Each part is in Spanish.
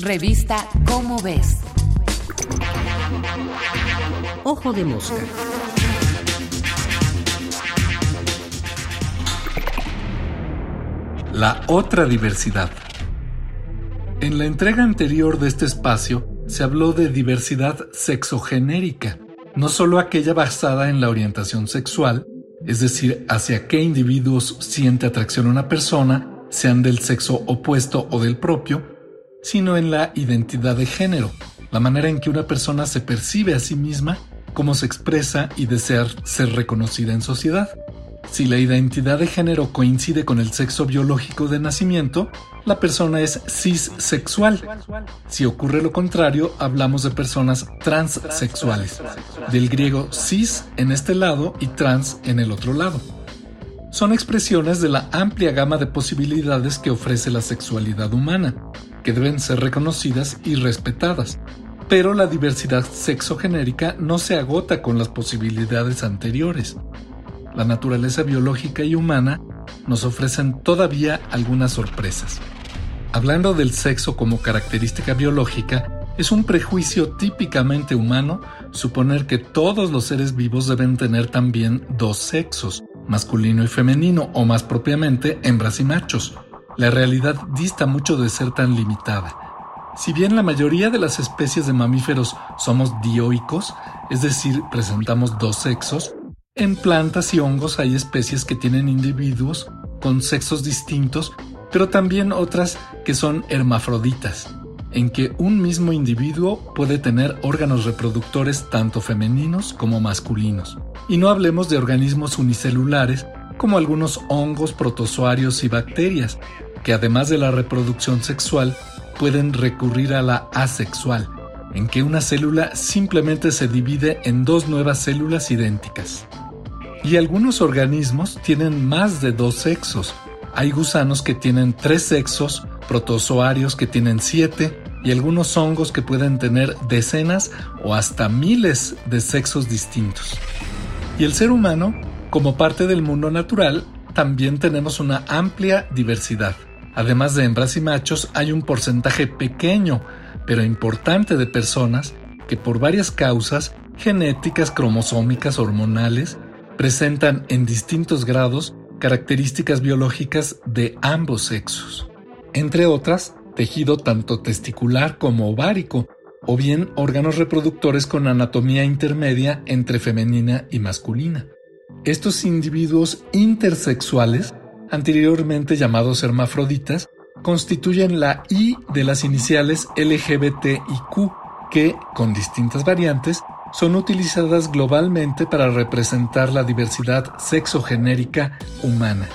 Revista Cómo ves. Ojo de mosca. La otra diversidad. En la entrega anterior de este espacio se habló de diversidad sexogenérica, no solo aquella basada en la orientación sexual, es decir, hacia qué individuos siente atracción una persona, sean del sexo opuesto o del propio, sino en la identidad de género, la manera en que una persona se percibe a sí misma, cómo se expresa y desea ser reconocida en sociedad. Si la identidad de género coincide con el sexo biológico de nacimiento, la persona es cissexual. Si ocurre lo contrario, hablamos de personas transsexuales, del griego cis en este lado y trans en el otro lado. Son expresiones de la amplia gama de posibilidades que ofrece la sexualidad humana, que deben ser reconocidas y respetadas. Pero la diversidad sexogenérica no se agota con las posibilidades anteriores. La naturaleza biológica y humana nos ofrecen todavía algunas sorpresas. Hablando del sexo como característica biológica, es un prejuicio típicamente humano suponer que todos los seres vivos deben tener también dos sexos, masculino y femenino, o más propiamente hembras y machos, la realidad dista mucho de ser tan limitada. Si bien la mayoría de las especies de mamíferos somos dioicos, es decir, presentamos dos sexos, en plantas y hongos hay especies que tienen individuos con sexos distintos, pero también otras que son hermafroditas, en que un mismo individuo puede tener órganos reproductores tanto femeninos como masculinos. Y no hablemos de organismos unicelulares como algunos hongos, protozoarios y bacterias, que además de la reproducción sexual, pueden recurrir a la asexual, en que una célula simplemente se divide en dos nuevas células idénticas. Y algunos organismos tienen más de dos sexos. Hay gusanos que tienen tres sexos, protozoarios que tienen siete y algunos hongos que pueden tener decenas o hasta miles de sexos distintos. Y el ser humano, como parte del mundo natural, también tenemos una amplia diversidad. Además de hembras y machos, hay un porcentaje pequeño, pero importante de personas que por varias causas, genéticas, cromosómicas, hormonales, presentan en distintos grados características biológicas de ambos sexos. Entre otras, tejido tanto testicular como ovárico, o bien órganos reproductores con anatomía intermedia entre femenina y masculina. Estos individuos intersexuales anteriormente llamados hermafroditas, constituyen la I de las iniciales LGBT y Q, que, con distintas variantes, son utilizadas globalmente para representar la diversidad sexogenérica humana,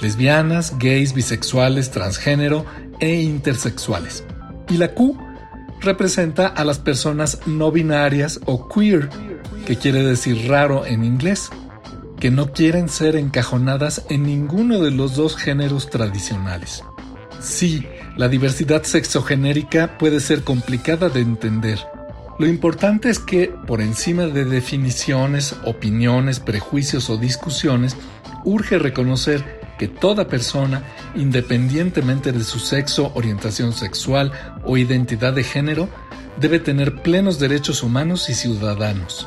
lesbianas, gays, bisexuales, transgénero e intersexuales. Y la Q representa a las personas no binarias o queer, que quiere decir raro en inglés, que no quieren ser encajonadas en ninguno de los dos géneros tradicionales. Sí, la diversidad sexogenérica puede ser complicada de entender. Lo importante es que, por encima de definiciones, opiniones, prejuicios o discusiones, urge reconocer que toda persona, independientemente de su sexo, orientación sexual o identidad de género, debe tener plenos derechos humanos y ciudadanos